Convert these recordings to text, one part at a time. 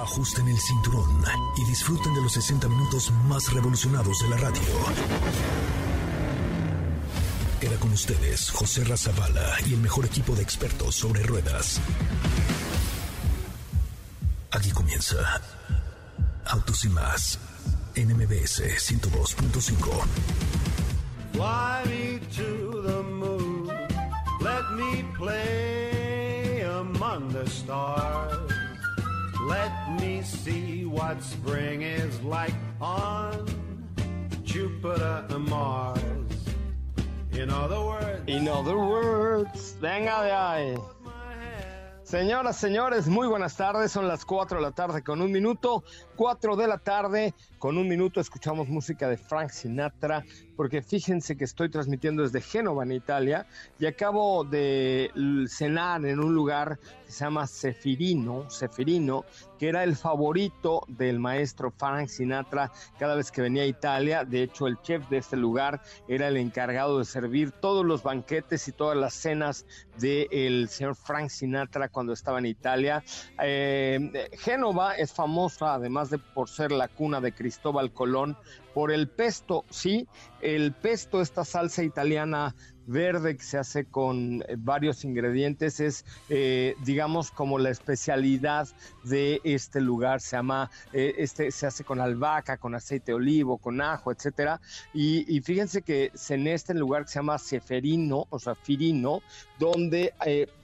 Ajusten el cinturón y disfruten de los 60 minutos más revolucionados de la radio. Queda con ustedes José Razabala y el mejor equipo de expertos sobre ruedas. Aquí comienza Autos y más en MBS 102.5. Fly me to the moon. Let me play among the stars. Let me see what spring is like on Jupiter and Mars. In other words, In other words, venga de ahí. Señoras, señores, muy buenas tardes. Son las 4 de la tarde con un minuto. 4 de la tarde con un minuto escuchamos música de Frank Sinatra, porque fíjense que estoy transmitiendo desde Génova, en Italia, y acabo de cenar en un lugar que se llama Sefirino, Sefirino, que era el favorito del maestro Frank Sinatra cada vez que venía a Italia. De hecho, el chef de este lugar era el encargado de servir todos los banquetes y todas las cenas del señor Frank Sinatra cuando estaba en Italia. Eh, Génova es famosa, además de por ser la cuna de Cristóbal Colón, por el pesto, sí, el pesto, esta salsa italiana verde que se hace con eh, varios ingredientes es eh, digamos como la especialidad de este lugar. Se llama eh, este se hace con albahaca con aceite de olivo con ajo etcétera. Y, fíjense que en este lugar que se llama Ceferino o sea Firino donde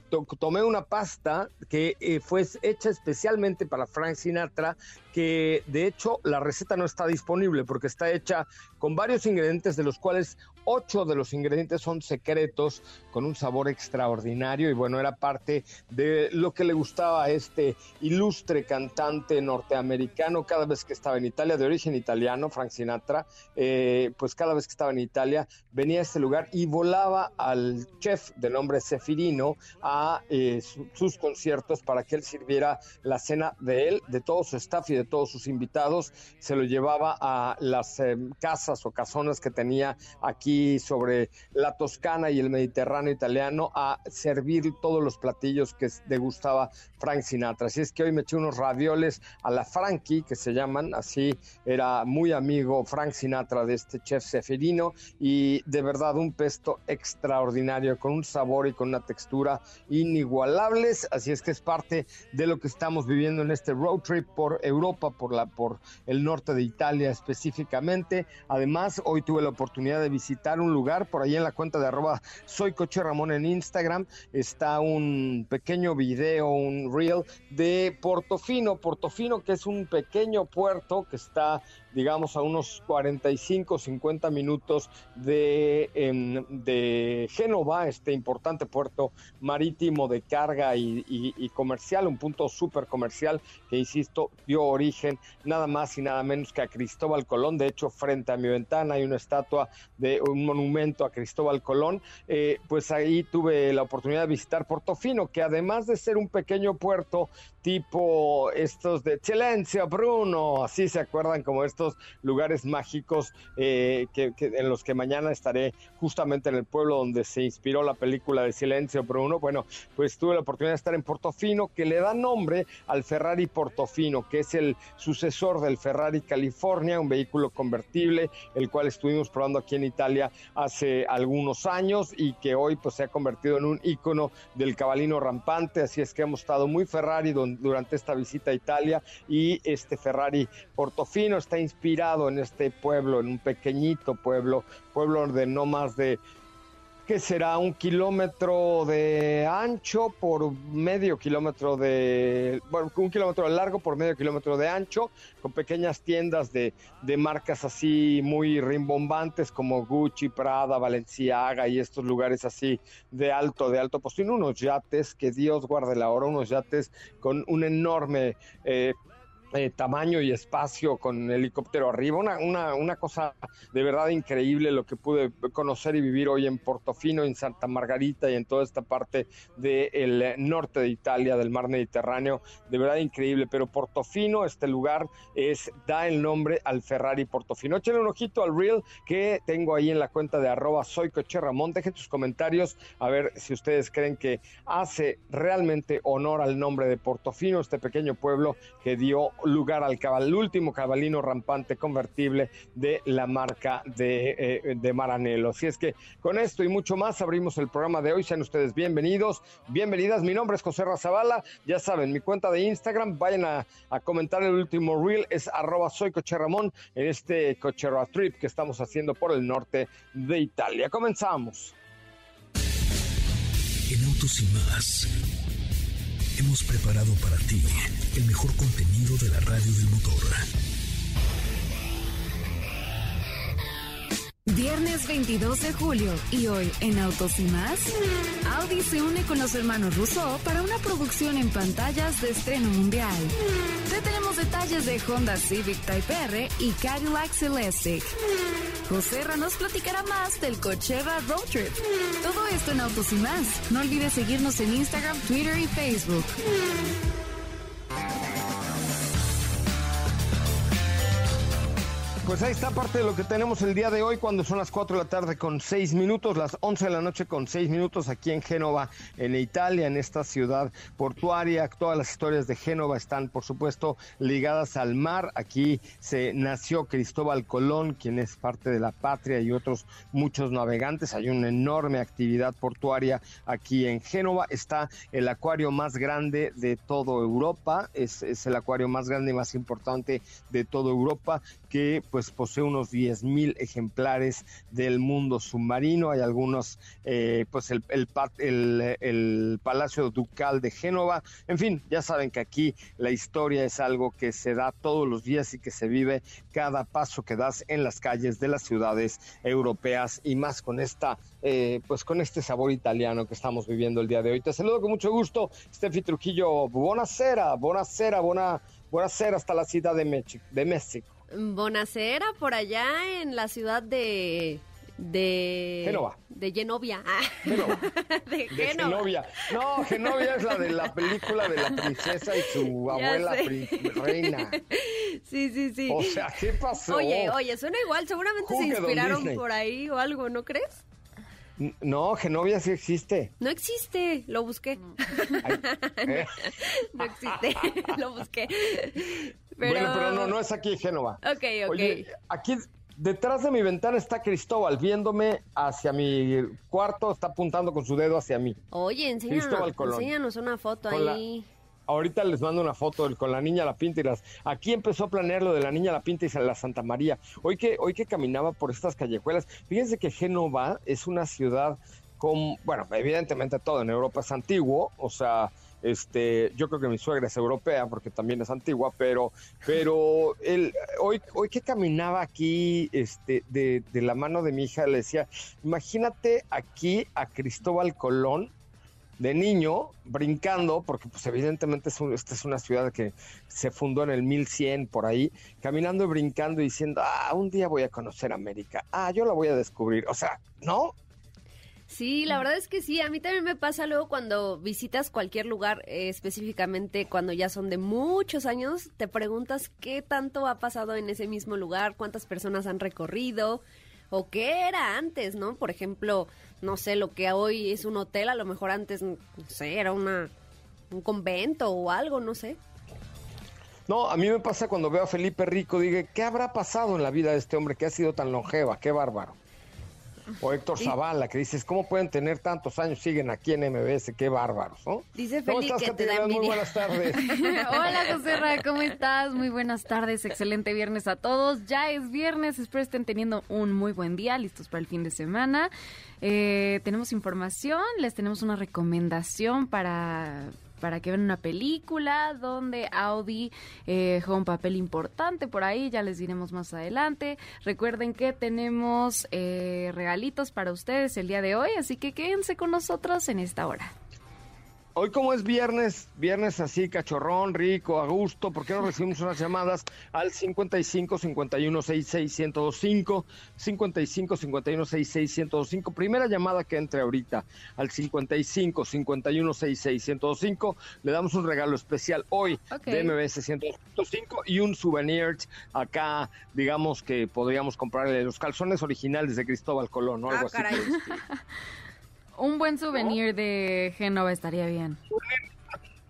to- tomé una pasta que eh, fue hecha especialmente para Frank Sinatra, que de hecho la receta no está disponible porque está hecha con varios ingredientes, de los cuales ocho de los ingredientes son secretos, con un sabor extraordinario y bueno, era parte de lo que le gustaba a este ilustre cantante norteamericano cada vez que estaba en Italia, de origen italiano, Frank Sinatra, eh, pues cada vez que estaba en Italia venía a este lugar y volaba al chef de nombre Sefirino a eh, su- sus conciertos para que él sirviera la cena de él, de todo su staff y de todos sus invitados. Se lo llevaba a las eh, casas o casonas que tenía aquí sobre la Toscana y el Mediterráneo italiano a servir todos los platillos que degustaba Frank Sinatra. Así es que hoy me eché unos ravioles a la Frankie, que se llaman, así era muy amigo Frank Sinatra de este chef Seferino y de verdad un pesto extraordinario con un sabor y con una textura inigualables, así es que es parte de lo que estamos viviendo en este road trip por Europa, por la por el norte de Italia específicamente. Además, hoy tuve la oportunidad de visitar un lugar por ahí en la cuenta de arroba soy coche Ramón en Instagram, está un pequeño video, un reel de Portofino, Portofino que es un pequeño puerto que está digamos a unos 45, 50 minutos de, em, de Génova, este importante puerto marítimo de carga y, y- comercial, un punto súper comercial que, insisto, dio origen nada más y nada menos que a Cristóbal Colón. De hecho, frente a mi ventana hay una estatua de un monumento a Cristóbal Colón. Eh, pues ahí tuve la oportunidad de visitar Portofino, que además de ser un pequeño puerto tipo estos de Silencio Bruno, así se acuerdan como estos lugares mágicos eh, en los que mañana estaré justamente en el pueblo donde se inspiró la película de Silencio Bruno. Bueno, pues tuve la oportunidad de estar en Portofino, que le da nombre al Ferrari Portofino, que es el sucesor del Ferrari California, un vehículo convertible, el cual estuvimos probando aquí en Italia hace algunos años y que hoy pues se ha convertido en un ícono del cabalino rampante, así es que hemos estado muy Ferrari don- durante esta visita a Italia y este Ferrari Portofino está inspirado en este pueblo, en un pequeñito pueblo, pueblo de no más de que será un kilómetro de ancho por medio kilómetro de, bueno, un kilómetro de largo por medio kilómetro de ancho, con pequeñas tiendas de, de marcas así muy rimbombantes como Gucci, Prada, Valenciaga y estos lugares así de alto, de alto postín, unos yates, que Dios guarde la hora, unos yates con un enorme... eh, eh, tamaño y espacio con helicóptero arriba. Una, una, una, cosa de verdad increíble lo que pude conocer y vivir hoy en Portofino, en Santa Margarita y en toda esta parte del norte de Italia, del mar Mediterráneo. De verdad increíble. Pero Portofino, este lugar, es da el nombre al Ferrari Portofino. Échenle un ojito al reel que tengo ahí en la cuenta de arroba soy. Dejen sus comentarios a ver si ustedes creen que hace realmente honor al nombre de Portofino, este pequeño pueblo que dio lugar al, cabal, último cabalino rampante convertible de la marca de, eh, de Maranello. Así es que con esto y mucho más abrimos el programa de hoy. Sean ustedes bienvenidos, bienvenidas. Mi nombre es José Razabala. Ya saben, mi cuenta de Instagram, vayan a, a comentar el último reel, es arroba soy Ramón en este Cochero Trip que estamos haciendo por el norte de Italia. Comenzamos. En Autos y más hemos preparado para ti el mejor contenido de la radio del motor. Viernes 22 de julio y hoy en Autos y más, Audi se une con los hermanos Rousseau para una producción en pantallas de estreno mundial. Te tenemos detalles de Honda Civic Type R y Cadillac Celestiq. José Ra nos platicará más del Cochera Road Trip. Todo esto en Autos y más. No olvides seguirnos en Instagram, Twitter y Facebook. Pues ahí está parte de lo que tenemos el día de hoy cuando son las 4 de la tarde con 6 minutos, las 11 de la noche con 6 minutos aquí en Génova, en Italia, en esta ciudad portuaria. Todas las historias de Génova están, por supuesto, ligadas al mar. Aquí se nació Cristóbal Colón, quien es parte de la patria y otros muchos navegantes. Hay una enorme actividad portuaria aquí en Génova. Está el acuario más grande de toda Europa. Es, es el acuario más grande y más importante de toda Europa que pues posee unos 10 mil ejemplares del mundo submarino. Hay algunos, eh, pues el, el, Palacio Ducal de Génova. En fin, ya saben que aquí la historia es algo que se da todos los días y que se vive cada paso que das en las calles de las ciudades europeas y más con esta, eh, pues con este sabor italiano que estamos viviendo el día de hoy. Te saludo con mucho gusto, Steffi Trujillo. Buonasera, buonasera, buena, buonasera hasta la ciudad de. De México. Bonacera, por allá en la ciudad de... De... Genova. De Genovia. Genova. de, de Genovia. No, Genovia es la de la película de la princesa y su abuela reina. Sí, sí, sí. O sea, ¿qué pasó? Oye, oye, suena igual. Seguramente se inspiraron por ahí o algo, ¿no crees? No, Genovia sí existe. No existe, lo busqué. Ay, ¿eh? no, no, existe, lo busqué. Pero... Bueno, pero no, no es aquí en Génova. Ok, ok. Oye, aquí detrás de mi ventana está Cristóbal viéndome hacia mi cuarto, está apuntando con su dedo hacia mí. Oye, enséñanos, Cristóbal Colón. enséñanos una foto Con ahí. Ahorita les mando una foto con la niña La Pinta y las. Aquí empezó a planear lo de la niña La Pinta y la Santa María. Hoy que, hoy que caminaba por estas callejuelas, fíjense que Génova es una ciudad con. Bueno, evidentemente todo en Europa es antiguo, o sea. Este, yo creo que mi suegra es europea porque también es antigua, pero, pero el, hoy, hoy que caminaba aquí, este, de, de la mano de mi hija, le decía, imagínate aquí a Cristóbal Colón de niño brincando, porque pues evidentemente es un, esta es una ciudad que se fundó en el 1100 por ahí, caminando y brincando y diciendo, ah, un día voy a conocer América, ah, yo la voy a descubrir, o sea, ¿no? Sí, la verdad es que sí, a mí también me pasa luego cuando visitas cualquier lugar, eh, específicamente cuando ya son de muchos años, te preguntas qué tanto ha pasado en ese mismo lugar, cuántas personas han recorrido o qué era antes, ¿no? Por ejemplo, no sé, lo que hoy es un hotel, a lo mejor antes, no sé, era una, un convento o algo, no sé. No, a mí me pasa cuando veo a Felipe Rico, digo, ¿qué habrá pasado en la vida de este hombre que ha sido tan longeva? Qué bárbaro. O Héctor Zavala, que dices, ¿cómo pueden tener tantos años? Siguen aquí en MBS, qué bárbaros, ¿no? Dice ¿Cómo Feli que te da? Muy buenas tardes. Hola José Ra, ¿cómo estás? Muy buenas tardes, excelente viernes a todos. Ya es viernes, espero estén teniendo un muy buen día, listos para el fin de semana. Eh, tenemos información, les tenemos una recomendación para para que vean una película donde Audi eh, juega un papel importante por ahí, ya les diremos más adelante. Recuerden que tenemos eh, regalitos para ustedes el día de hoy, así que quédense con nosotros en esta hora. Hoy como es viernes, viernes así, cachorrón, rico, a gusto, ¿por qué no recibimos unas llamadas al 55 51 66 1025, 55 51 66 1025, primera llamada que entre ahorita al 55 51 66 1025, le damos un regalo especial hoy Ok. de MBS 105 y un souvenir acá, digamos que podríamos comprarle los calzones originales de Cristóbal Colón, ¿no? Ah, Algo así. caray. Un buen souvenir de Génova estaría bien.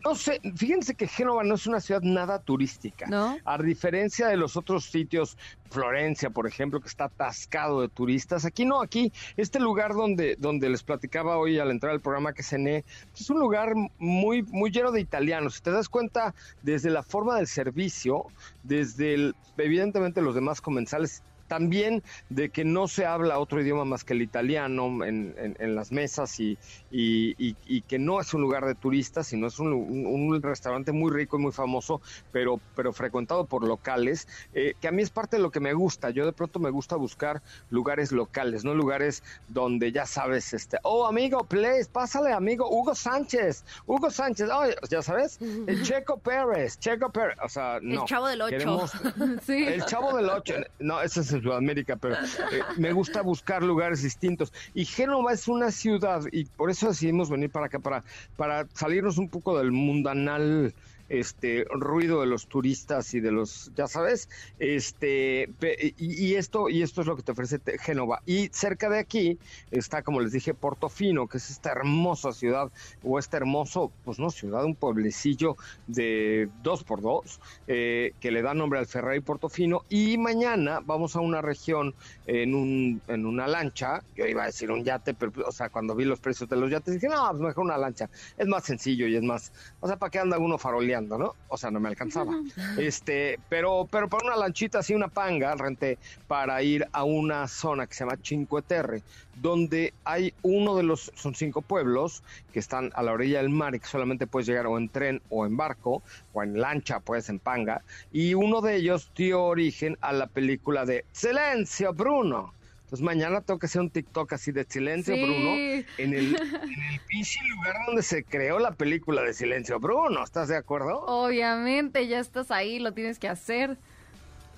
No sé, fíjense que Génova no es una ciudad nada turística. ¿No? A diferencia de los otros sitios, Florencia, por ejemplo, que está atascado de turistas, aquí no, aquí, este lugar donde, donde les platicaba hoy al entrar al programa que cené, es un lugar muy, muy lleno de italianos. Si te das cuenta, desde la forma del servicio, desde el, evidentemente los demás comensales, también de que no se habla otro idioma más que el italiano en, en- en las mesas y, y- y- y que no es un lugar de turistas, sino es un, un- un restaurante muy rico y muy famoso, pero, pero frecuentado por locales, eh, que a mí es parte de lo que me gusta. Yo de pronto me gusta buscar lugares locales, no lugares donde ya sabes, este, oh amigo, please, pásale amigo, Hugo Sánchez, Hugo Sánchez, oh, ya sabes, el Checo Pérez, Checo Pérez, o sea, no. Chavo del Ocho. Queremos- Sí. el Chavo del Ocho, no, ese es en Sudamérica, pero eh, me gusta buscar lugares distintos. Y Génova es una ciudad, y por eso decidimos venir para acá, para, para salirnos un poco del mundanal este ruido de los turistas y de los, ya sabes, este y, esto y esto es lo que te ofrece Génova y cerca de aquí está como les dije Portofino, que es esta hermosa ciudad o este hermoso, pues no ciudad, un pueblecillo de dos por dos eh, que le da nombre al Ferrari Portofino y mañana vamos a una región en un en una lancha, yo iba a decir un yate, pero o sea cuando vi los precios de los yates dije no, pues mejor una lancha, es más sencillo y es más, o sea para qué anda uno faroleando, ¿no? O sea no me alcanzaba, este, pero pero para una lanchita así una panga renté para ir a una zona que se llama Cinque Terre, donde hay uno de los, son cinco pueblos que están a la orilla del mar y que solamente puedes llegar o en tren o en barco o en lancha, pues en panga, y uno de ellos dio origen a la película de Silencio Bruno. Entonces mañana tengo que hacer un TikTok así de Silencio Sí. Bruno en el, en el pinche lugar donde se creó la película de Silencio Bruno. ¿Estás de acuerdo? Obviamente, ya estás ahí, lo tienes que hacer.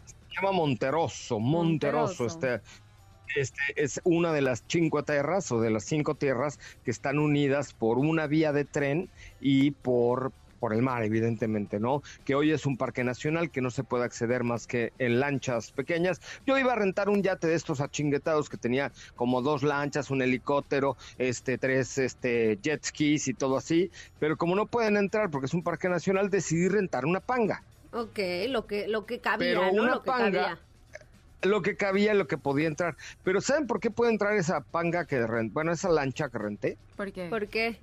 se llama Monteroso, Monteroso, Monteroso. este, este es una de las cinco tierras o de las cinco tierras que están unidas por una vía de tren y por por el mar, evidentemente, ¿no? Que hoy es un parque nacional que no se puede acceder más que en lanchas pequeñas. Yo iba a rentar un yate de estos achinguetados que tenía como dos lanchas, un helicóptero, este, tres, este, jet skis y todo así, pero como no pueden entrar porque es un parque nacional, decidí rentar una panga. Ok, lo que, lo que cabía, Pero ¿no? una Lo que panga- cabía. lo que cabía, lo que podía entrar. Pero ¿saben por qué puede entrar esa panga que renté? Bueno, esa lancha que renté. ¿Por qué? ¿Por qué?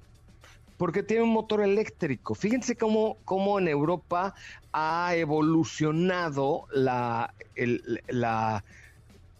Porque tiene un motor eléctrico. Fíjense cómo, cómo en Europa ha evolucionado la, la,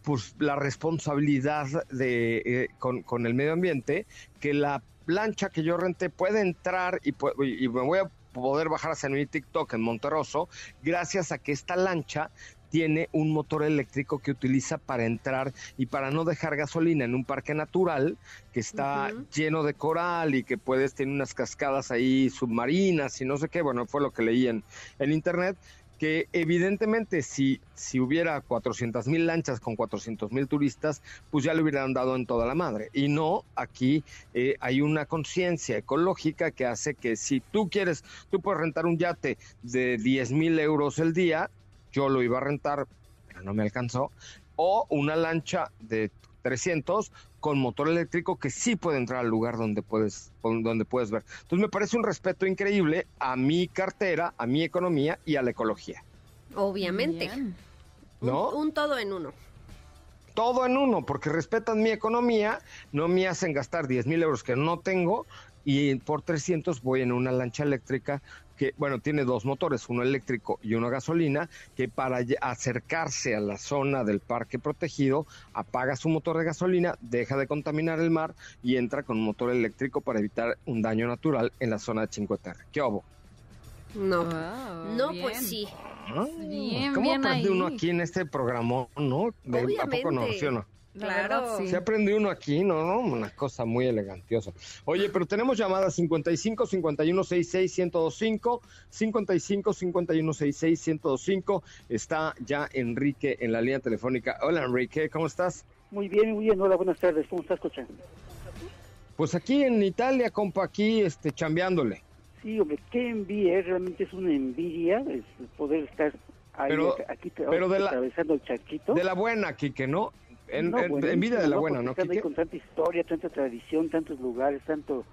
pues, la responsabilidad de, eh, con, con el medio ambiente, que la lancha que yo renté puede entrar y, y me voy a poder bajar hacia mi TikTok en Monterroso, gracias a que esta lancha tiene un motor eléctrico que utiliza para entrar y para no dejar gasolina en un parque natural que está lleno de coral y que puedes tener unas cascadas ahí submarinas y no sé qué, bueno, fue lo que leí en, en internet, que evidentemente si, si hubiera 400 mil lanchas con 400 mil turistas, pues ya le hubieran dado en toda la madre. Y no, aquí eh, hay una conciencia ecológica que hace que si tú quieres, tú puedes rentar un yate de 10 mil euros el día, yo lo iba a rentar, pero no me alcanzó, o una lancha de 300 con motor eléctrico que sí puede entrar al lugar donde puedes donde puedes ver. Entonces me parece un respeto increíble a mi cartera, a mi economía y a la ecología. Obviamente. Bien. Un- ¿No? Un, todo en uno. Todo en uno, porque respetan mi economía, no me hacen gastar 10 mil euros que no tengo y por 300 voy en una lancha eléctrica que, bueno, tiene dos motores, uno eléctrico y uno gasolina, que para acercarse a la zona del parque protegido, apaga su motor de gasolina, deja de contaminar el mar y entra con un motor eléctrico para evitar un daño natural en la zona de Cinque Terre. ¿Qué obo? No. Wow, no, bien. pues sí. Ah, Bien, ¿Cómo bien aprende uno aquí en este programa, no? De- ¿A poco no? ¿Sí o no? La Claro. verdad, sí. Se aprende uno aquí, ¿no? ¿no? Una cosa muy elegantiosa. Oye, pero tenemos llamadas 55 51 66 1025, 55 51 66 1025. Está ya Enrique en la línea telefónica. Hola, Enrique, ¿cómo estás? Muy bien, muy bien. Hola, buenas tardes. ¿Cómo estás, Cocha? Pues aquí en Italia, compa, aquí este, chambeándole. Sí, hombre, qué envidia. eh, Realmente es una envidia es poder estar ahí, Pero- aquí pero de la- atravesando el charquito. De la buena, Quique, ¿no? En, No, en- buenísimo, envidia de la buena, ¿no, ahí con tanta historia, tanta tradición, tantos lugares, tanto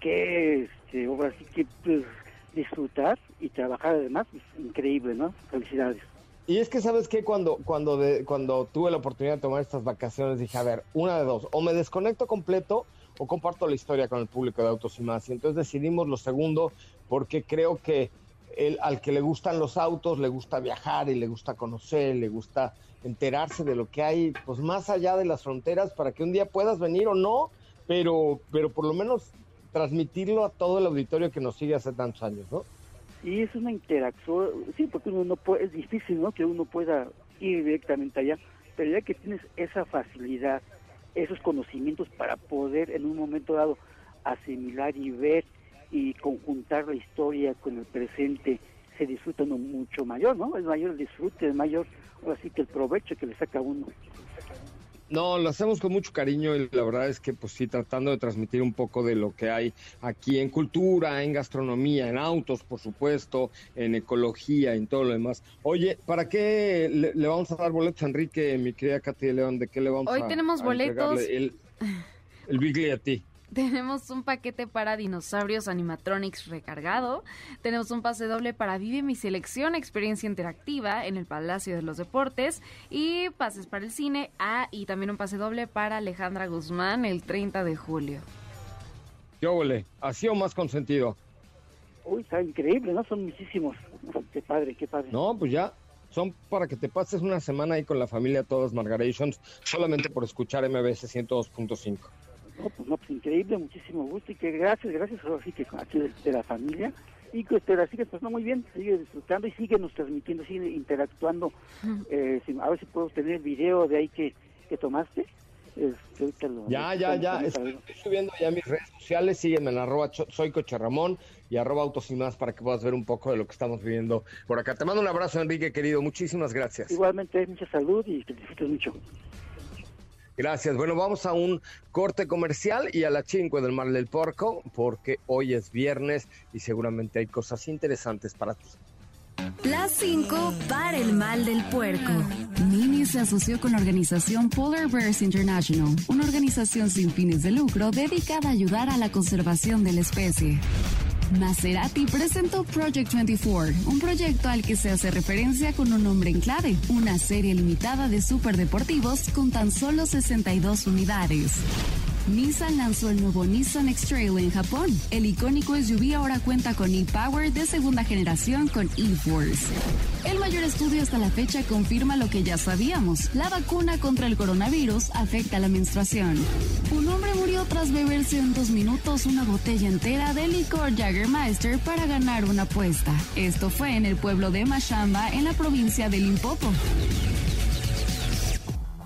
que, este, ahora sí que pues, disfrutar y trabajar además, pues, increíble, ¿no? Felicidades. Y es que, ¿sabes qué? Cuando, cuando, de- cuando tuve la oportunidad de tomar estas vacaciones, dije, a ver, una de dos, o me desconecto completo o comparto la historia con el público de Autos y Más. Y entonces decidimos lo segundo porque creo que el, al que le gustan los autos, le gusta viajar y le gusta conocer, le gusta enterarse de lo que hay, pues más allá de las fronteras, para que un día puedas venir o no, pero, pero por lo menos transmitirlo a todo el auditorio que nos sigue hace tantos años, ¿no? Y es una interacción, sí, porque uno no puede, es difícil, ¿no? Que uno pueda ir directamente allá, pero ya que tienes esa facilidad, esos conocimientos para poder en un momento dado asimilar y ver y conjuntar la historia con el presente, se disfruta uno mucho mayor, ¿no? Es mayor el disfrute, es mayor, ahora sí que el provecho que le saca uno. No, lo hacemos con mucho cariño y la verdad es que pues sí, tratando de transmitir un poco de lo que hay aquí en cultura, en gastronomía, en autos, por supuesto, en ecología, en todo lo demás. Oye, ¿para qué le, le vamos a dar boletos a Enrique, mi querida Katy de León? ¿De qué le vamos Hoy a tenemos a boletos. El, el a ti. Tenemos un paquete para dinosaurios animatronics recargado. Tenemos un pase doble para Vive mi selección, experiencia interactiva en el Palacio de los Deportes. Y pases para el cine. Ah, y también un pase doble para Alejandra Guzmán el 30 de julio. ¿Qué óvole? ¿Así o más consentido? Uy, está increíble, ¿no? Son muchísimos. Qué padre, qué padre. No, pues ya. Son para que te pases una semana ahí con la familia todas Margarations, solamente por escuchar MBS 102.5. No, pues no, pues increíble, muchísimo gusto y que gracias, gracias ahora sí que aquí de, de la familia y que te la sigues pues no muy bien, sigue disfrutando y síguenos transmitiendo, sigue interactuando. Eh, si- a ver si puedo tener el video de ahí que, que tomaste. Este, ahorita lo- Ya, lo ya, ya. Estoy, viendo. estoy subiendo ya mis redes sociales. Sígueme en arroba soy Coche Ramón y arroba autos y más para que puedas ver un poco de lo que estamos viviendo por acá. Te mando un abrazo, Enrique, querido. Muchísimas gracias. Igualmente, mucha salud y que disfrutes mucho. Gracias. Bueno, vamos a un corte comercial y a la chingüe del Mar del Porco, porque hoy es viernes y seguramente hay cosas interesantes para ti. Las 5 para el mal del puerco. Mini se asoció con la organización Polar Bears International, una organización sin fines de lucro dedicada a ayudar a la conservación de la especie. Maserati presentó Project 24, un proyecto al que se hace referencia con un nombre en clave, una serie limitada de superdeportivos con tan solo 62 unidades. Nissan lanzó el nuevo Nissan X-Trail en Japón. El icónico SUV ahora cuenta con e-Power de segunda generación con e-Force. El mayor estudio hasta la fecha confirma lo que ya sabíamos. La vacuna contra el coronavirus afecta la menstruación. Un hombre murió tras beberse en dos minutos una botella entera de licor Jagermeister para ganar una apuesta. Esto fue en el pueblo de Mashamba, en la provincia de Limpopo.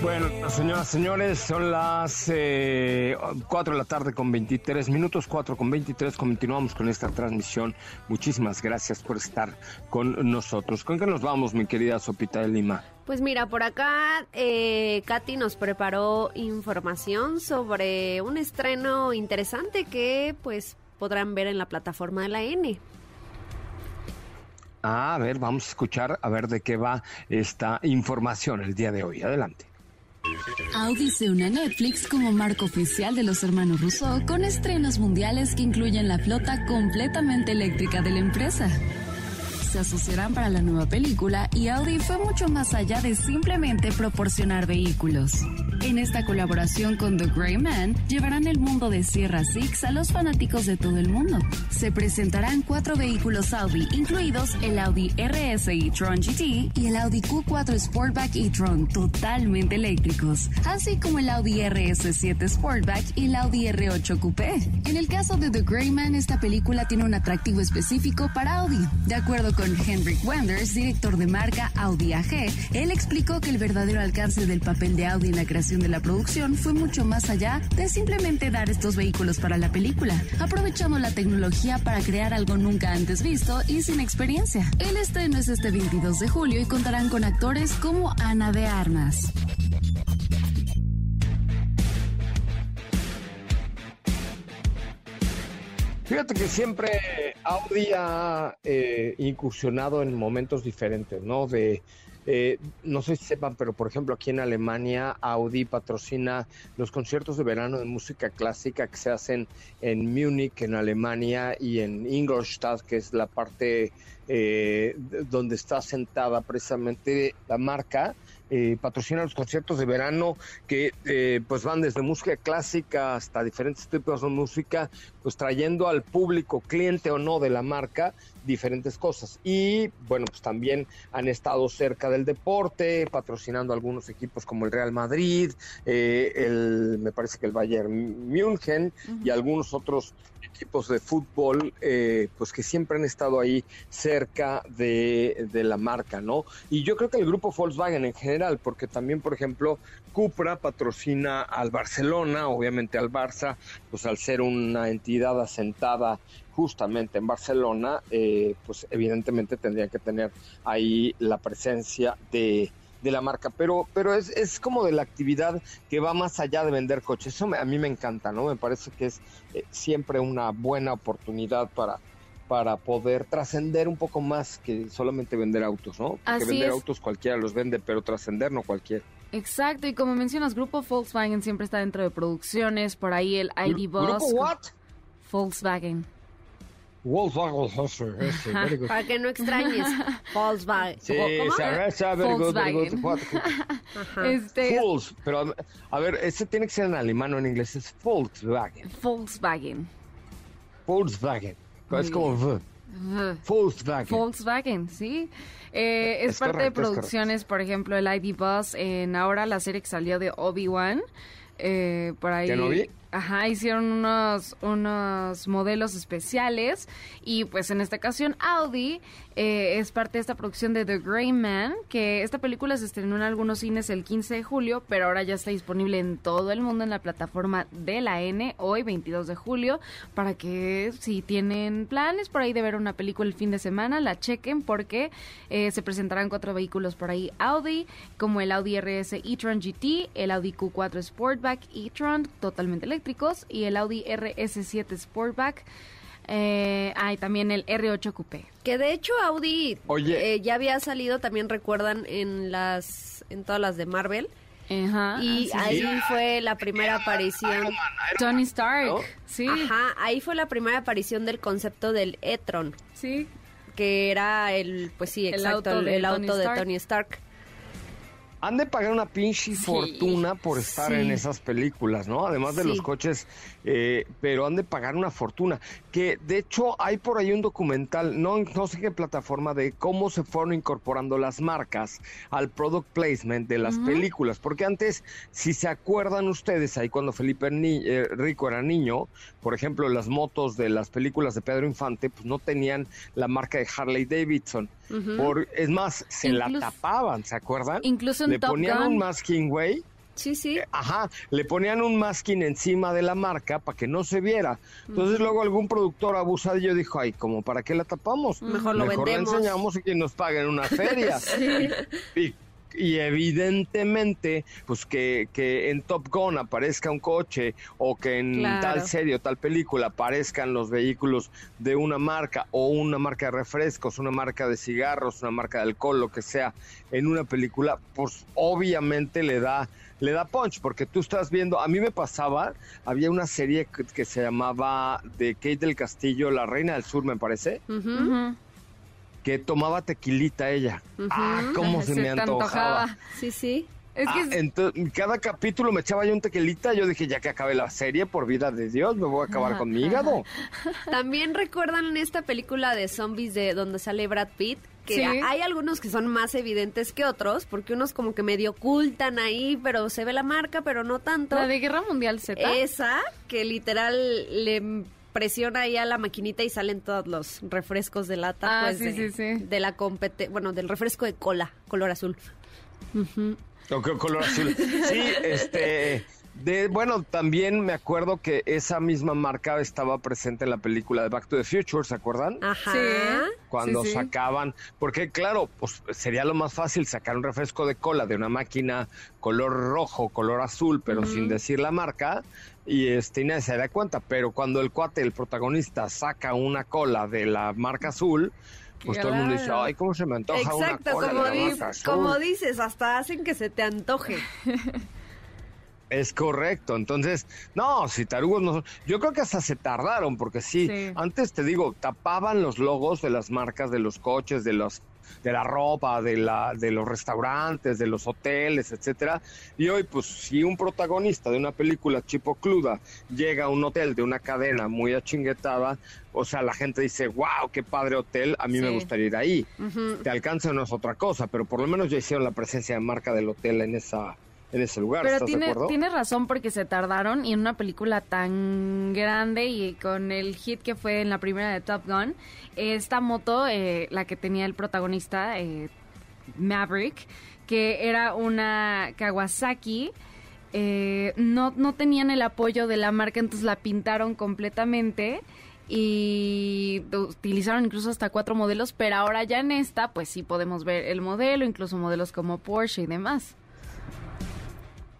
Bueno, señoras, señores, son las eh, 4 de la tarde con 23 minutos, 4 con 23, continuamos con esta transmisión. Muchísimas gracias por estar con nosotros. ¿Con qué nos vamos, mi querida Sopita de Lima? Pues mira, por acá eh, Katy nos preparó información sobre un estreno interesante que pues podrán ver en la plataforma de la N. Ah, a ver, vamos a escuchar a ver de qué va esta información el día de hoy. Adelante. Audi se une a Netflix como marca oficial de los hermanos Rousseau con estrenos mundiales que incluyen la flota completamente eléctrica de la empresa. Se asociarán para la nueva película y Audi fue mucho más allá de simplemente proporcionar vehículos. En esta colaboración con The Grey Man, llevarán el mundo de Sierra Six a los fanáticos de todo el mundo. Se presentarán cuatro vehículos Audi, incluidos el Audi RS e-tron GT y el Audi Q4 Sportback e-tron, totalmente eléctricos, así como el Audi RS7 Sportback y el Audi R8 Coupé. En el caso de The Grey Man, esta película tiene un atractivo específico para Audi. De acuerdo con Henrik Wenders, director de marca Audi AG, él explicó que el verdadero alcance del papel de Audi en la creación de la producción fue mucho más allá de simplemente dar estos vehículos para la película, aprovechando la tecnología para crear algo nunca antes visto y sin experiencia. El estreno es este 22 de julio y contarán con actores como Ana de Armas. Fíjate que siempre Audi ha eh, incursionado en momentos diferentes, ¿no? De, eh, no sé si sepan, pero por ejemplo aquí en Alemania Audi patrocina los conciertos de verano de música clásica que se hacen en Múnich, en Alemania, y en Ingolstadt, que es la parte eh, donde está sentada precisamente la marca eh, patrocina los conciertos de verano que eh, pues van desde música clásica hasta diferentes tipos de música, pues trayendo al público, cliente o no de la marca, diferentes cosas. Y bueno, pues también han estado cerca del deporte, patrocinando algunos equipos como el Real Madrid, eh, el, me parece que el Bayern München y algunos otros equipos de fútbol, eh, pues que siempre han estado ahí cerca de, de, la marca, ¿no? Y yo creo que el grupo Volkswagen en general, porque también, por ejemplo, Cupra patrocina al Barcelona, obviamente al Barça, pues al ser una entidad asentada justamente en Barcelona, eh, pues evidentemente tendrían que tener ahí la presencia de de la marca, pero, pero es, es como de la actividad que va más allá de vender coches. Eso a mí me encanta, ¿no? Me parece que es eh, siempre una buena oportunidad para, para poder trascender un poco más que solamente vender autos, ¿no? Porque Así vender es. autos cualquiera los vende, pero trascender no cualquiera. Exacto, y como mencionas, Grupo Volkswagen siempre está dentro de producciones, por ahí el ID Bus. ¿Grupo what? Volkswagen. Volkswagen, ese, ese, very good. Para que no extrañes. Volkswagen. Sí, ¿Cómo? se agarra, very good, very good. Este, Volks, pero a ver, ese tiene que ser en alemán o en inglés, es Volkswagen. Volkswagen. Volkswagen. Es como V. Volkswagen. Volkswagen, sí. Eh, es, Es parte correcto, de es producciones, por ejemplo, el ID Bus, en ahora la serie que salió de Obi-Wan. eh, por ahí. ¿Que no vi? Ajá, hicieron unos, unos modelos especiales y pues en esta ocasión Audi eh, es parte de esta producción de The Grey Man, que esta película se estrenó en algunos cines el 15 de julio, pero ahora ya está disponible en todo el mundo en la plataforma de la N hoy 22 de julio, para que si tienen planes por ahí de ver una película el fin de semana, la chequen porque eh, se presentarán cuatro vehículos por ahí Audi, como el Audi RS e-tron GT, el Audi Q4 Sportback e-tron totalmente eléctricos y el Audi RS7 Sportback. Eh, ah, y también el R8 Coupé. Que de hecho Audi Oye. eh, ya había salido, también recuerdan, en las en todas las de Marvel. Ajá, y es. ahí fue la primera aparición. Tony Stark, ¿No? sí, Ajá, ahí fue la primera aparición del concepto del e-tron, sí. que era el, pues sí, El exacto, auto el, de el Tony auto de Stark. Tony Stark. Han de pagar una pinche fortuna por estar sí. en esas películas, ¿no? Además de Sí. los coches, eh, pero han de pagar una fortuna. Que de hecho hay por ahí un documental, no, no sé qué plataforma, de cómo se fueron incorporando las marcas al product placement de las películas. Porque antes, si se acuerdan ustedes, ahí cuando Felipe Ni- eh, Rico era niño, por ejemplo, las motos de las películas de Pedro Infante, pues no tenían la marca de Harley Davidson. Por, es más, se la tapaban, ¿se acuerdan? Incluso en le Top ponían Gun. un masking, güey. Sí, sí. Ajá, le ponían un masking encima de la marca para que no se viera. Entonces luego algún productor abusadillo dijo, ay, como para qué la tapamos? Mejor lo la vendemos." enseñamos y que nos paguen una feria. y, y evidentemente, pues que, que en Top Gun aparezca un coche o que en Claro. tal serie o tal película aparezcan los vehículos de una marca o una marca de refrescos, una marca de cigarros, una marca de alcohol, lo que sea, en una película, pues obviamente le da le da punch porque tú estás viendo, a mí me pasaba, había una serie que, que se llamaba de Kate del Castillo, La Reina del Sur, me parece. Ujú. Que tomaba tequilita ella. Ah, cómo se, Se me antojaba. antojaba. Sí, sí. Es que Ah, es- entonces, cada capítulo me echaba yo un tequilita. Yo dije, ya que acabe la serie, por vida de Dios, me voy a acabar con mi hígado. También recuerdan esta película de zombies de donde sale Brad Pitt, que Sí. hay algunos que son más evidentes que otros, porque unos como que medio ocultan ahí, pero se ve la marca, pero no tanto. la de Guerra Mundial Z. Esa, que literal le presiona ahí a la maquinita y salen todos los refrescos de lata, Ah, pues, sí, de, sí, sí. de la compete bueno, del refresco de cola, color azul. O qué color azul. Sí, este. De, bueno, también me acuerdo que esa misma marca estaba presente en la película de Back to the Future, ¿se acuerdan? Ajá. Sí. Cuando sí, sí. sacaban, porque claro, pues sería lo más fácil sacar un refresco de cola de una máquina color rojo, color azul, pero sin decir la marca, y este nadie se da cuenta. Pero cuando el cuate, el protagonista, saca una cola de la marca azul, pues todo el mundo dice, ay, ¿cómo se me antoja Exacto, una cola como, de la dices, marca azul? como dices, hasta hacen que se te antoje. Es correcto, entonces, no, si tarugos no son, yo creo que hasta se tardaron, porque sí, Sí. antes te digo, tapaban los logos de las marcas de los coches, de los de la ropa, de la de los restaurantes, de los hoteles, etcétera, y hoy pues si un protagonista de una película chipocluda llega a un hotel de una cadena muy achinguetada, o sea, la gente dice, "Wow, qué padre hotel, a mí me gustaría ir ahí." Te alcanza no es otra cosa, pero por lo menos ya hicieron la presencia de marca del hotel en esa en ese lugar, Pero ¿estás de tiene, acuerdo? tiene razón porque se tardaron y en una película tan grande y con el hit que fue en la primera de Top Gun, esta moto, eh, la que tenía el protagonista, eh, Maverick, que era una Kawasaki, eh, no, no tenían el apoyo de la marca, entonces la pintaron completamente y utilizaron incluso hasta cuatro modelos, pero ahora ya en esta, pues sí podemos ver el modelo, incluso modelos como Porsche y demás.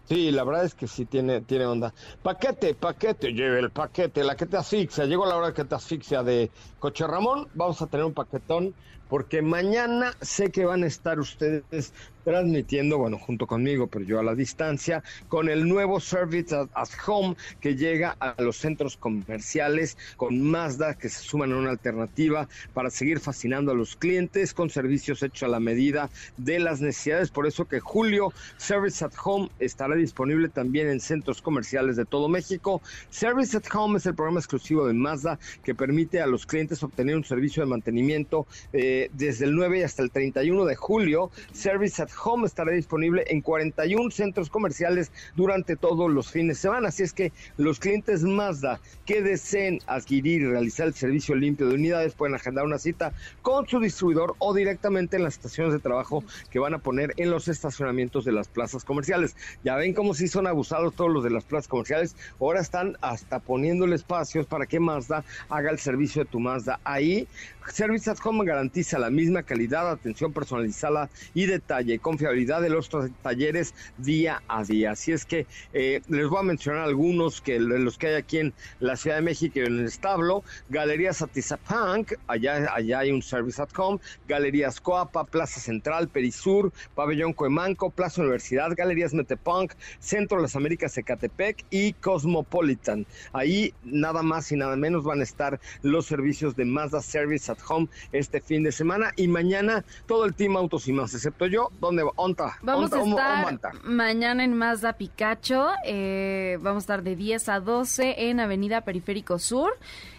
Sí, la verdad es que sí tiene, tiene onda. Paquete, paquete, lleve el paquete, la que te asfixia. Llegó la hora que te asfixia de Coche Ramón. Vamos a tener un paquetón porque mañana sé que van a estar ustedes transmitiendo, bueno, junto conmigo, pero yo a la distancia, con el nuevo Service at, Home que llega a los centros comerciales con Mazda que se suman a una alternativa para seguir fascinando a los clientes con servicios hechos a la medida de las necesidades. Por eso que julio Service at Home estará disponible también en centros comerciales de todo México. Service at Home es el programa exclusivo de Mazda que permite a los clientes obtener un servicio de mantenimiento eh, desde el 9 hasta el 31 de julio. Service at Home estará disponible en 41 centros comerciales durante todos los fines de semana. Así es que los clientes Mazda que deseen adquirir y realizar el servicio limpio de unidades pueden agendar una cita con su distribuidor o directamente en las estaciones de trabajo que van a poner en los estacionamientos de las plazas comerciales. Ya ven cómo sí son abusados todos los de las plazas comerciales. Ahora están hasta poniéndole espacios para que Mazda haga el servicio de tu Mazda ahí. Service at Home garantiza la misma calidad, atención personalizada y detalle confiabilidad de los talleres día a día. Así es que eh, les voy a mencionar algunos que los que hay aquí en la Ciudad de México y en el establo. Galerías Atizapunk, allá, allá hay un Service at Home. Galerías Coapa, Plaza Central, Perisur, Pabellón Coemanco, Plaza Universidad, Galerías Metepunk, Centro de las Américas Ecatepec y Cosmopolitan. Ahí nada más y nada menos van a estar los servicios de Mazda Service at Home este fin de semana y mañana todo el team Autos y más, excepto yo, ¿dónde va? Onta, Vamos onta, a estar mañana en Mazda Picacho. eh, vamos a estar de 10 a 12 en Avenida Periférico Sur,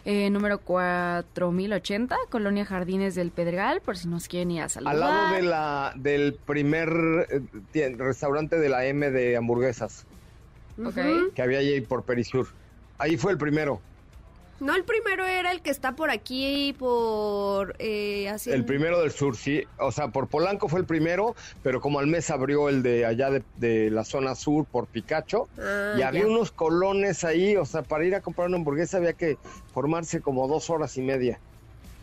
eh, número 4080, Colonia Jardines del Pedregal, por si nos quieren ir a saludar. Al lado de la, del primer eh, restaurante de la M de hamburguesas Ok. Ujú. que había ahí por Perisur. Ahí fue el primero. No, el primero era el que está por aquí, por... Eh, El primero del sur, sí. O sea, por Polanco fue el primero, pero como al mes abrió el de allá de, de la zona sur por Picacho. Ah, y había ya. unos colones ahí, o sea, para ir a comprar una hamburguesa había que formarse como dos horas y media.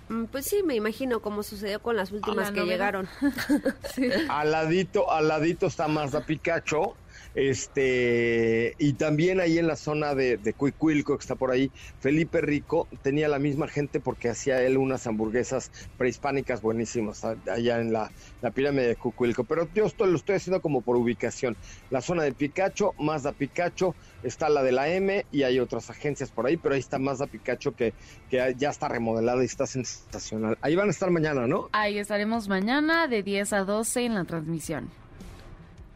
Mm, Pues sí, me imagino como sucedió con las últimas la que novela. llegaron. Al ladito, al ladito está Mazda Picacho, este, y también ahí en la zona de, de Cuicuilco, que está por ahí, Felipe Rico tenía la misma gente porque hacía él unas hamburguesas prehispánicas buenísimas allá en la, la pirámide de Cuicuilco. Pero yo esto lo estoy haciendo como por ubicación. La zona de Picacho, Mazda Picacho, está la de la M y hay otras agencias por ahí, pero ahí está Mazda Picacho que, que ya está remodelada y está sensacional. Ahí van a estar mañana, ¿no? Ahí estaremos mañana de 10 a 12 en la transmisión.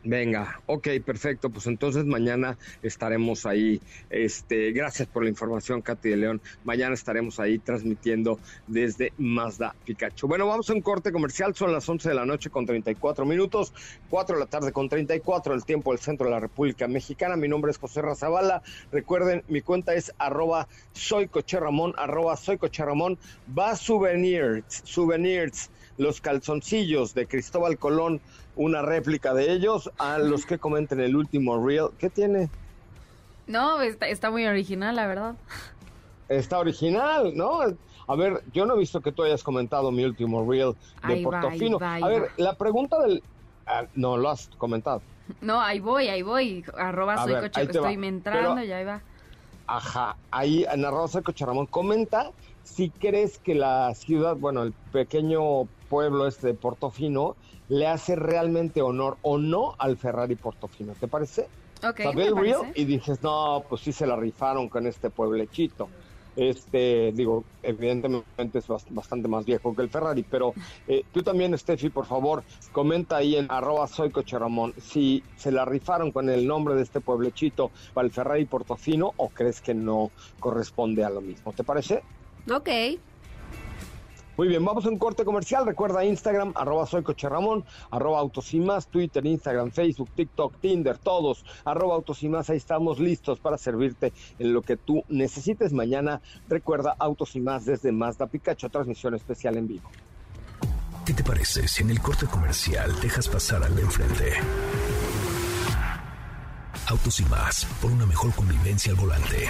Venga, ok, perfecto. Pues entonces mañana estaremos ahí. Este, gracias por la información, Katy de León. Mañana estaremos ahí transmitiendo desde Mazda Pikachu. Bueno, vamos a un corte comercial. Son las 11 de la noche con 34 minutos, 4 de la tarde con 34, el tiempo del centro de la República Mexicana. Mi nombre es José Razabala. Recuerden, mi cuenta es arroba soy Coche Ramón, arroba soy. Va souvenirs, souvenirs, los calzoncillos de Cristóbal Colón una réplica de ellos a los que comenten el último reel. ¿Qué tiene? No, está, está muy original, la verdad. Está original, ¿no? A ver, yo no he visto que tú hayas comentado mi último reel de Ahí va, Portofino. ahí va, ahí a ver, va. la pregunta del... ah, no, lo has comentado. No, ahí voy, ahí voy. Arroba A soy ver, coche, estoy entrando Pero- y ahí va. Ajá, ahí en arroba soy Coche Ramón comenta si crees que la ciudad, bueno, el pequeño pueblo este de Portofino le hace realmente honor o no al Ferrari Portofino. ¿Te parece? Ok, me parece. y dices, no, pues sí se la rifaron con este pueblechito. Este, digo, evidentemente es bas- bastante más viejo que el Ferrari, pero eh, tú también, Steffi, por favor, comenta ahí en arroba soy Coche Ramón si se la rifaron con el nombre de este pueblechito para el Ferrari Portofino o crees que no corresponde a lo mismo. ¿Te parece? Ok. Muy bien, vamos a un corte comercial. Recuerda Instagram, arroba soy Coche Ramón, arroba Autos y Más, Twitter, Instagram, Facebook, TikTok, Tinder, todos, arroba Autos y Más. Ahí estamos listos para servirte en lo que tú necesites. Mañana, recuerda Autos y Más desde Mazda Pikachu, transmisión especial en vivo. ¿Qué te parece si en el corte comercial dejas pasar al de enfrente? Autos y más, por una mejor convivencia al volante.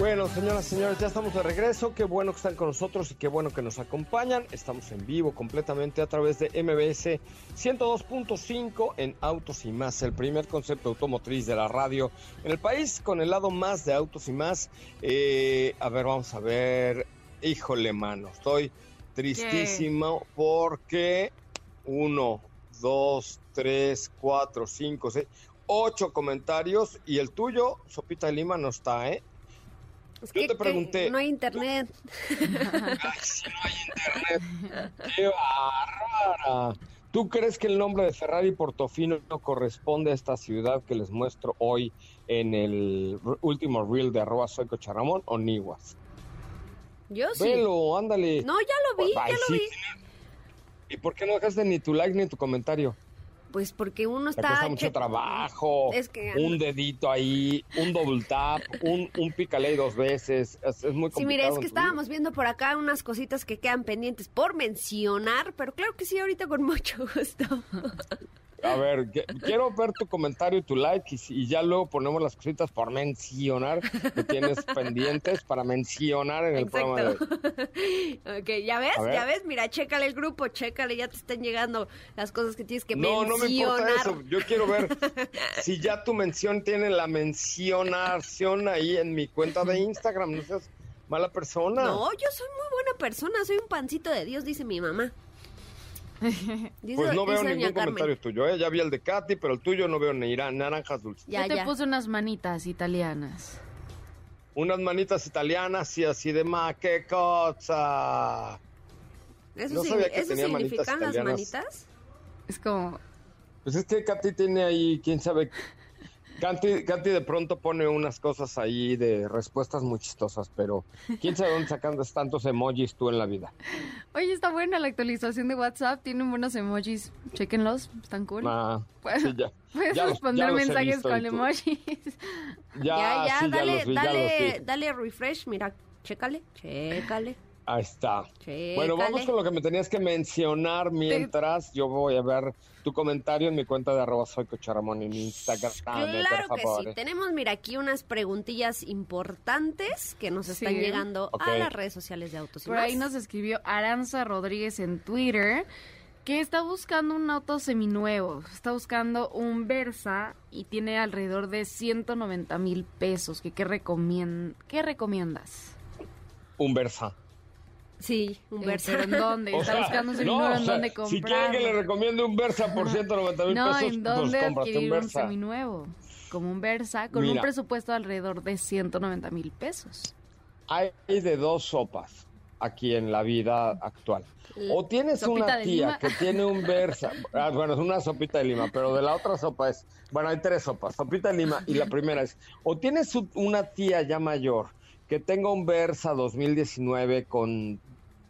Bueno, señoras y señores, ya estamos de regreso. Qué bueno que están con nosotros y qué bueno que nos acompañan. Estamos en vivo completamente a través de MBS 102.5 en Autos y Más, el primer concepto automotriz de la radio en el país, con el lado más de Autos y Más. Eh, a ver, vamos a ver. Híjole, mano, estoy tristísimo porque uno, dos, tres, cuatro, cinco, seis, ocho comentarios y el tuyo, Sopita de Lima, no está, ¿eh? Es Yo que, te pregunté. que no hay internet. Ay, si no hay internet. ¡Qué bárbara! ¿Tú crees que el nombre de Ferrari Portofino no corresponde a esta ciudad que les muestro hoy en el último reel de arroba soy Cocharamón o Niguas? Yo sí. Velo, ándale. No, ya lo vi, ya lo sí, vi. ¿Y por qué no dejaste ni tu like ni tu comentario? Pues porque uno cuesta está... mucho che- trabajo. Es que- Un dedito ahí, un double tap, un, un pícale dos veces. Es, es muy complicado. Sí, mire, es que estábamos viendo por acá unas cositas que quedan pendientes por mencionar, pero claro que sí, ahorita con mucho gusto. A ver, que- quiero ver tu comentario y tu like y, ya luego ponemos las cositas por mencionar que tienes pendientes para mencionar en el programa de hoy. ok, ya ves, ya ves, mira, chécale el grupo, chécale, ya te están llegando las cosas que tienes que No, no me importa mencionar. eso. Yo quiero ver si ya tu mención tiene la mencionación ahí en mi cuenta de Instagram. No seas mala persona. No, yo soy muy buena persona, soy un pancito de Dios, dice mi mamá. Dice, pues no veo ningún comentario tuyo. ¿eh? Ya vi el de Katy, pero el tuyo no veo ni naranjas dulces. Ya, Yo te ya. puse unas manitas italianas. Unas manitas italianas y así de ma, qué cosa. ¿Eso, no sabía que eso tenía manitas significan las italianas. manitas? Es como, Pues es que Katy tiene ahí, quién sabe. Katy, Katy de pronto pone unas cosas ahí de respuestas muy chistosas, pero quién sabe dónde sacando tantos emojis tú en la vida. oye, está buena la actualización de WhatsApp, tienen buenos emojis, chéquenlos, están cool. Ah, Puedes- sí, ya, Puedes ya responder los mensajes visto con emojis. Ya, Ya, ya, sí, ya dale, los vi, ya los dale, vi. dale refresh, mira, chécale, chécale. Ahí está. Chécale. Bueno, vamos con lo que me tenías que mencionar mientras yo voy a ver tu comentario en mi cuenta de arroba soy Cocharamón en Instagram. Claro por que sí. Tenemos, mira, aquí unas preguntillas importantes que nos están Sí. llegando a las redes sociales de Autos y Por ahí nos escribió Aranza Rodríguez en Twitter que está buscando un auto seminuevo. Está buscando un Versa y tiene alrededor de 190 mil pesos. ¿qué, recomien- ¿Qué recomiendas? Un Versa. Sí, un Eh, Versa. ¿Pero en dónde? O Está sea, buscando su no, o en sea, dónde Si comprar. quieren que le recomiende un Versa por 190 mil No, pesos, ¿en pues dónde un adquirir un Versa. seminuevo? Como un Versa, con un presupuesto de alrededor de 190 mil pesos. Hay de dos sopas aquí en la vida actual. O tienes una tía que tiene un Versa, ah, bueno, es una sopita de lima, pero de la otra sopa es, bueno, hay tres sopas, sopita de lima, y la primera es, o tienes una tía ya mayor que tenga un Versa 2019 con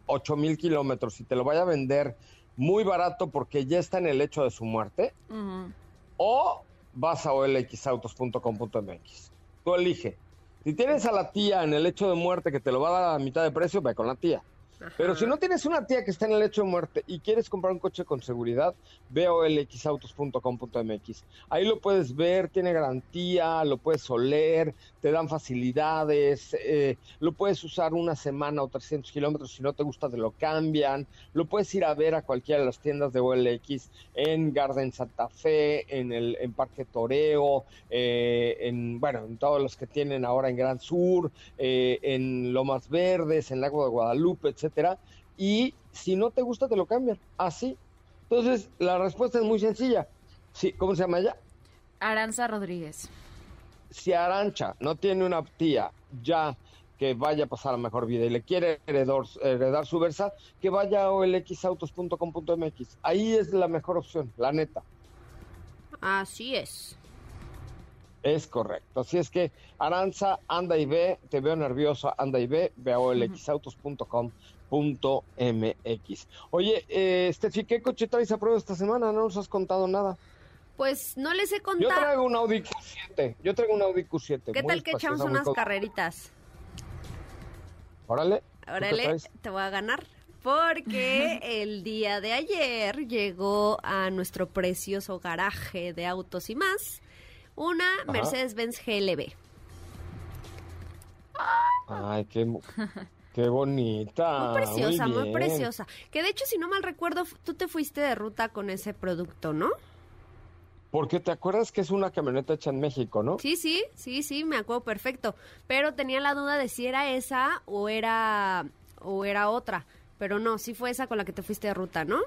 8 mil kilómetros y te lo vaya a vender muy barato porque ya está en el hecho de su muerte, o vas a olxautos.com.mx. Tú elige. Si tienes a la tía en el hecho de muerte que te lo va a dar a la mitad de precio, ve con la tía. Pero si no tienes una tía que está en el hecho de muerte y quieres comprar un coche con seguridad, ve a olxautos.com.mx. Ahí lo puedes ver, tiene garantía, lo puedes oler, te dan facilidades, eh, lo puedes usar una semana o 300 kilómetros, si no te gusta te lo cambian, lo puedes ir a ver a cualquiera de las tiendas de OLX en Garden Santa Fe, en el en Parque Toreo, eh, en bueno, en todos los que tienen ahora en Gran Sur, eh, en Lomas Verdes, en Lago de Guadalupe, etcétera. Y si no te gusta te lo cambian, así. Entonces la respuesta es muy sencilla. Sí, ¿cómo se llama ella? Aranza Rodríguez. si Arancha no tiene una tía ya que vaya a pasar a mejor vida y le quiere heredar, heredar su versa, que vaya a olxautos.com.mx. Ahí es la mejor opción, la neta. Así es. Es correcto. Así es que Aranza, anda y ve, te veo nerviosa, anda y ve, ve a olxautos.com.mx. Oye, eh, Steffi, ¿qué coche traes a prueba esta semana? No nos has contado nada. Pues no les he Yo contado. traigo un Audi Q7. Yo traigo un Audi Q7. ¿Qué tal que echamos muy unas carreritas? Órale. ¿tú qué Órale, te voy a ganar. Porque el día de ayer llegó a nuestro precioso garaje de autos y más una Ajá. Mercedes-Benz GLB. Ay, qué, qué bonita. Muy preciosa, muy, bien. preciosa. Que de hecho, si no mal recuerdo, tú te fuiste de ruta con ese producto, ¿no? Porque te acuerdas que es una camioneta hecha en México, ¿no? Sí, sí, sí, sí, me acuerdo perfecto. Pero tenía la duda de si era esa o era o era otra. Pero no, sí fue esa con la que te fuiste de ruta, ¿no?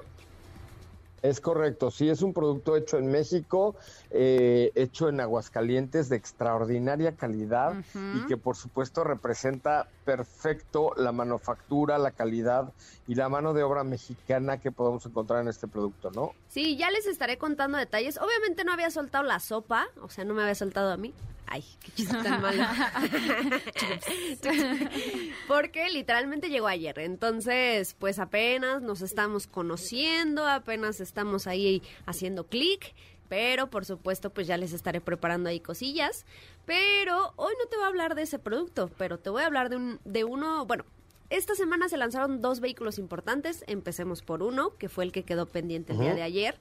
Es correcto, sí, es un producto hecho en México, eh, hecho en Aguascalientes de extraordinaria calidad y que por supuesto representa perfecto la manufactura, la calidad y la mano de obra mexicana que podemos encontrar en este producto, ¿no? Sí, ya les estaré contando detalles. Obviamente no había soltado la sopa, o sea, no me había soltado a mí. Ay, qué chiste tan malo. Porque literalmente llegó ayer. Entonces, pues apenas nos estamos conociendo, apenas estamos ahí haciendo clic. Pero por supuesto, pues ya les estaré preparando ahí cosillas. Pero hoy no te voy a hablar de ese producto, pero te voy a hablar de, un, de uno, bueno, esta semana se lanzaron dos vehículos importantes. Empecemos por uno, que fue el que quedó pendiente el día de ayer.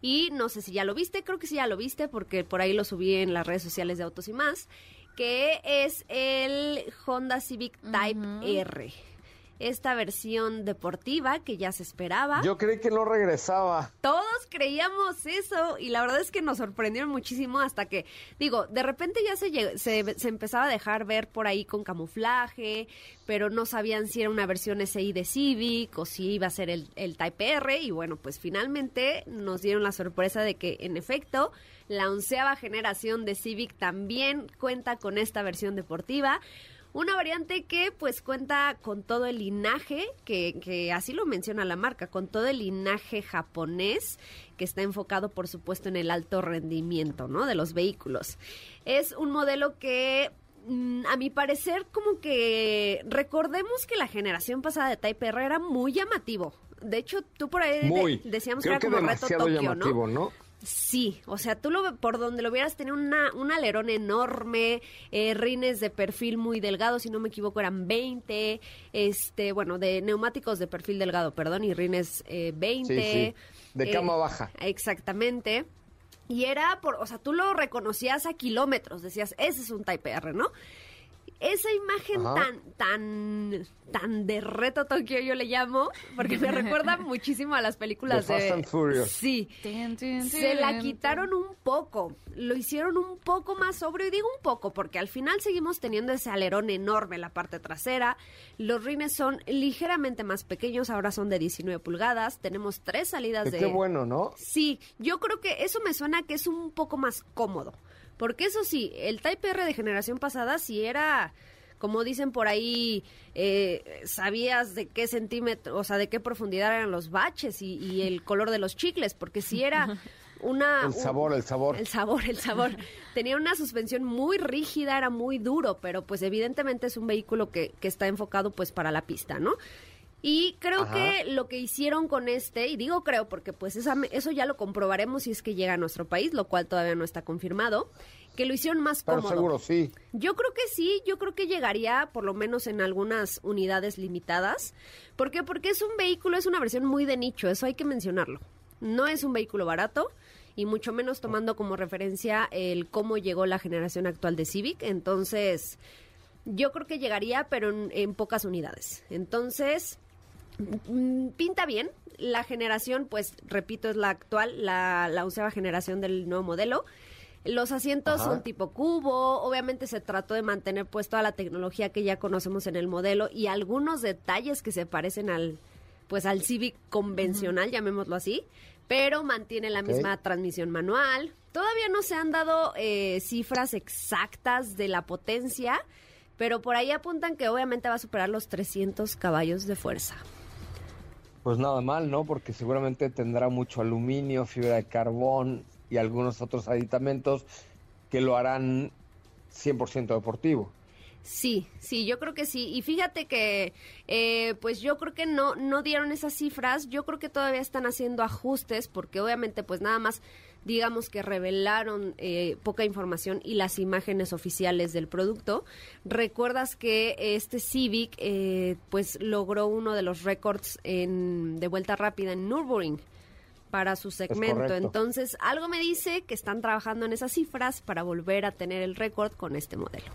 Y no sé si ya lo viste, creo que sí ya lo viste, porque por ahí lo subí en las redes sociales de Autos y más, que es el Honda Civic Type R. Esta versión deportiva que ya se esperaba. Yo creí que no regresaba. Todos creíamos eso y la verdad es que nos sorprendieron muchísimo hasta que, digo, de repente ya se, se, se empezaba a dejar ver por ahí con camuflaje, pero no sabían si era una versión SI de Civic o si iba a ser el, el Type R y bueno, pues finalmente nos dieron la sorpresa de que en efecto la onceava generación de Civic también cuenta con esta versión deportiva. Una variante que pues cuenta con todo el linaje, que, que así lo menciona la marca, con todo el linaje japonés, que está enfocado por supuesto en el alto rendimiento, ¿no? De los vehículos. Es un modelo que mm, a mi parecer como que recordemos que la generación pasada de Type R era muy llamativo. De hecho, tú por ahí de- decíamos que era como reto Tokio, llamativo, ¿no? ¿no? Sí, o sea, tú lo por donde lo vieras tenía una, un alerón enorme, eh, rines de perfil muy delgado, si no me equivoco eran 20, este, bueno, de neumáticos de perfil delgado, perdón, y rines eh, 20. Sí, sí. De eh, cama baja. Exactamente. Y era por, o sea, tú lo reconocías a kilómetros, decías, ese es un Type R, ¿no? Esa imagen Ajá. tan, tan, tan de reto Tokio yo le llamo, porque me recuerda muchísimo a las películas De de... Fast and Furious. Sí. Se la quitaron un poco, lo hicieron un poco más sobrio, y digo un poco porque al final seguimos teniendo ese alerón enorme en la parte trasera, los rines son ligeramente más pequeños, ahora son de 19 pulgadas, tenemos tres salidas de... Qué bueno, ¿no? Sí, yo creo que eso me suena que es un poco más cómodo. Porque eso sí, el Type R de generación pasada sí era, como dicen por ahí, eh, sabías de qué centímetro, o sea, de qué profundidad eran los baches y, y el color de los chicles, porque sí era una... El un- sabor, el sabor. el sabor, el sabor. Tenía una suspensión muy rígida, era muy duro, pero pues evidentemente es un vehículo que, que está enfocado pues para la pista, ¿no? Y creo Ajá. que lo que hicieron con este, y digo creo porque pues esa- eso ya lo comprobaremos si es que llega a nuestro país, lo cual todavía no está confirmado, que lo hicieron más Pero cómodo. seguro sí. Yo creo que sí, yo creo que llegaría por lo menos en algunas unidades limitadas. ¿Por qué? Porque es un vehículo, es una versión muy de nicho, eso hay que mencionarlo. No es un vehículo barato y mucho menos tomando como referencia el cómo llegó la generación actual de Civic. Entonces, yo creo que llegaría, pero en, en pocas unidades. Entonces, pinta bien. La generación, pues, repito, es la actual, la, la onceava generación del nuevo modelo. Los asientos Ajá. son tipo cubo, obviamente se trató de mantener pues toda la tecnología que ya conocemos en el modelo y algunos detalles que se parecen al pues al Civic convencional, llamémoslo así, pero mantiene la misma transmisión manual. Todavía no se han dado eh, cifras exactas de la potencia, pero por ahí apuntan que obviamente va a superar los 300 caballos de fuerza. Pues nada mal, ¿no? Porque seguramente tendrá mucho aluminio, fibra de carbón y algunos otros aditamentos que lo harán 100% deportivo. Sí, sí, yo creo que sí. Y fíjate que, eh, pues yo creo que no, no dieron esas cifras. Yo creo que todavía están haciendo ajustes porque obviamente pues nada más digamos que revelaron eh, poca información y las imágenes oficiales del producto. Recuerdas que este Civic eh, pues logró uno de los récords en, de vuelta rápida en Nürburgring para su segmento. Entonces, algo me dice que están trabajando en esas cifras para volver a tener el récord con este modelo.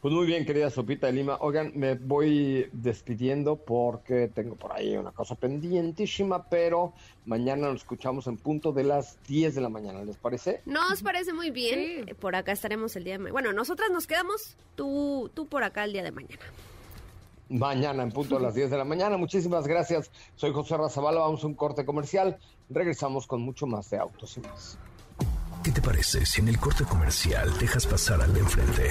Pues muy bien, querida Sopita de Lima. Oigan, me voy despidiendo porque tengo por ahí una cosa pendientísima, pero mañana nos escuchamos en punto de las 10 de la mañana, ¿les parece? Nos parece muy bien. Sí. Eh, Por acá estaremos el día de mañana. Bueno, nosotras nos quedamos, tú, tú por acá el día de mañana. Mañana en punto de las 10 de la mañana. Muchísimas gracias. Soy José Razabala. Vamos a un corte comercial. Regresamos con mucho más de autos y más. ¿Qué te parece si en el corte comercial dejas pasar al de enfrente?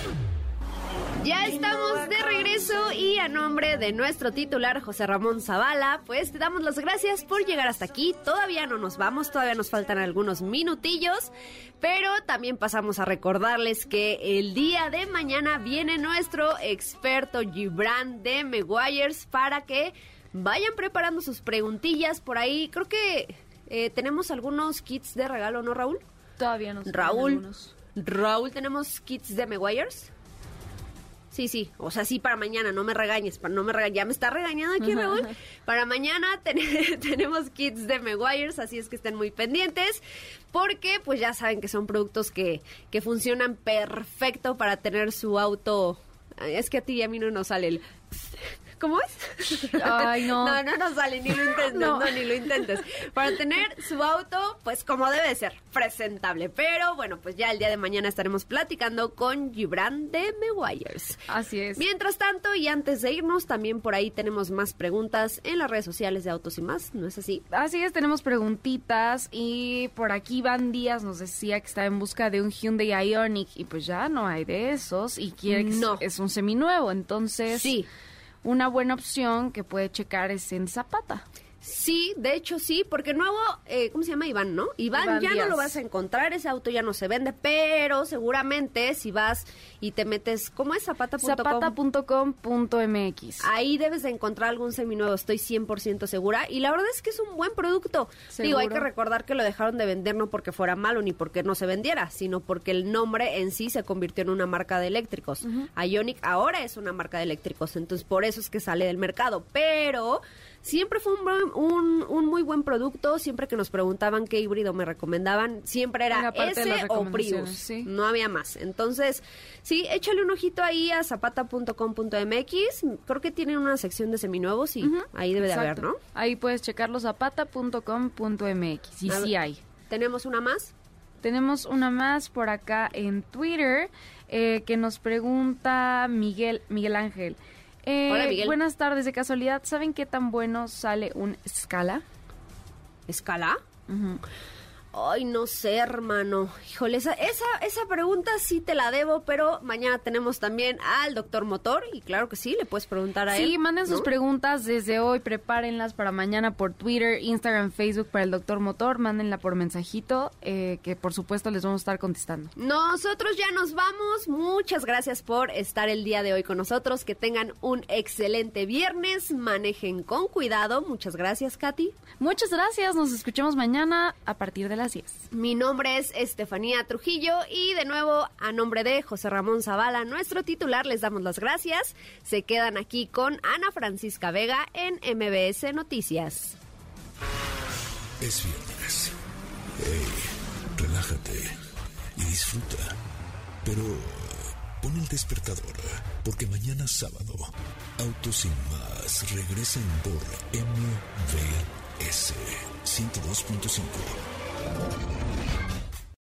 Ya estamos de regreso y a nombre de nuestro titular José Ramón Zavala, pues te damos las gracias por llegar hasta aquí. Todavía no nos vamos, todavía nos faltan algunos minutillos, pero también pasamos a recordarles que el día de mañana viene nuestro experto Gibran de Meguiars para que vayan preparando sus preguntillas por ahí. Creo que eh, tenemos algunos kits de regalo, ¿no, Raúl? Todavía quedan Raúl, algunos. Raúl, tenemos kits de Meguiars. Sí, sí, o sea, sí para mañana, no me regañes, para no me regañes, ya me está regañando aquí Raúl. Para mañana ten- tenemos kits de Meguiars, así es que estén muy pendientes, porque pues ya saben que son productos que, que funcionan perfecto para tener su auto. Es que a ti y a mí no nos sale el... ¿Cómo es? Ay, no. No, no nos sale, ni lo intentes, no. No. ni lo intentes. Para tener su auto, pues como debe ser, presentable. Pero bueno, pues ya el día de mañana estaremos platicando con Gibran de Meguiars. Así es. Mientras tanto, y antes de irnos, también por ahí tenemos más preguntas en las redes sociales de Autos y Más, ¿no es así? Así es, tenemos preguntitas y por aquí Iván Díaz nos decía que está en busca de un Hyundai Ioniq y pues ya no hay de esos y quiere que No. es un seminuevo, entonces Sí. Una buena opción que puede checar es en Zapata. Sí, de hecho sí, porque nuevo, eh, ¿cómo se llama Iván, no? Iván, Iván ya Díaz. no lo vas a encontrar, ese auto ya no se vende, pero seguramente si vas y te metes, ¿cómo es? Zapata.com. Zapata.com.mx. Ahí debes de encontrar algún seminuevo, estoy 100% segura. Y la verdad es que es un buen producto. Digo, hay Seguro. que recordar que lo dejaron de vender no porque fuera malo ni porque no se vendiera, sino porque el nombre en sí se convirtió en una marca de eléctricos. Ionic ahora es una marca de eléctricos, entonces por eso es que sale del mercado. Pero siempre fue un, un, un muy buen producto. Siempre que nos preguntaban qué híbrido me recomendaban, siempre era Era ese o Prius. sí. No había más. Entonces, sí, échale un ojito ahí a zapata.com.mx. Creo que tienen una sección de seminuevos y ahí debe de haber. ¿no? Ahí puedes checarlo zapata.com.mx. Y A sí ver. hay. ¿Tenemos una más? Tenemos una más por acá en Twitter eh, que nos pregunta Miguel, Miguel Ángel. Eh, Hola, Miguel. Buenas tardes, de casualidad, ¿saben qué tan bueno sale un Scala? ¿Escala? Ay, no sé, hermano. Híjole, esa, esa, esa pregunta sí te la debo, pero mañana tenemos también al doctor Motor y claro que sí, le puedes preguntar a él. Sí, manden sus preguntas desde hoy, prepárenlas para mañana por Twitter, Instagram, Facebook para el Doctor Motor, mándenla por mensajito, eh, que por supuesto les vamos a estar contestando. Nosotros ya nos vamos. Muchas gracias por estar el día de hoy con nosotros. Que tengan un excelente viernes. Manejen con cuidado. Muchas gracias, Katy. Muchas gracias, nos escuchamos mañana a partir de las 10. Mi nombre es Estefanía Trujillo y de nuevo a nombre de José Ramón Zavala, nuestro titular, les damos las gracias. Se quedan aquí con Ana Francisca Vega en MBS Noticias. Es viernes. Hey, relájate y disfruta. Pero pon el despertador, porque mañana sábado, Autos sin más regresan por MBS 102.5. あっ!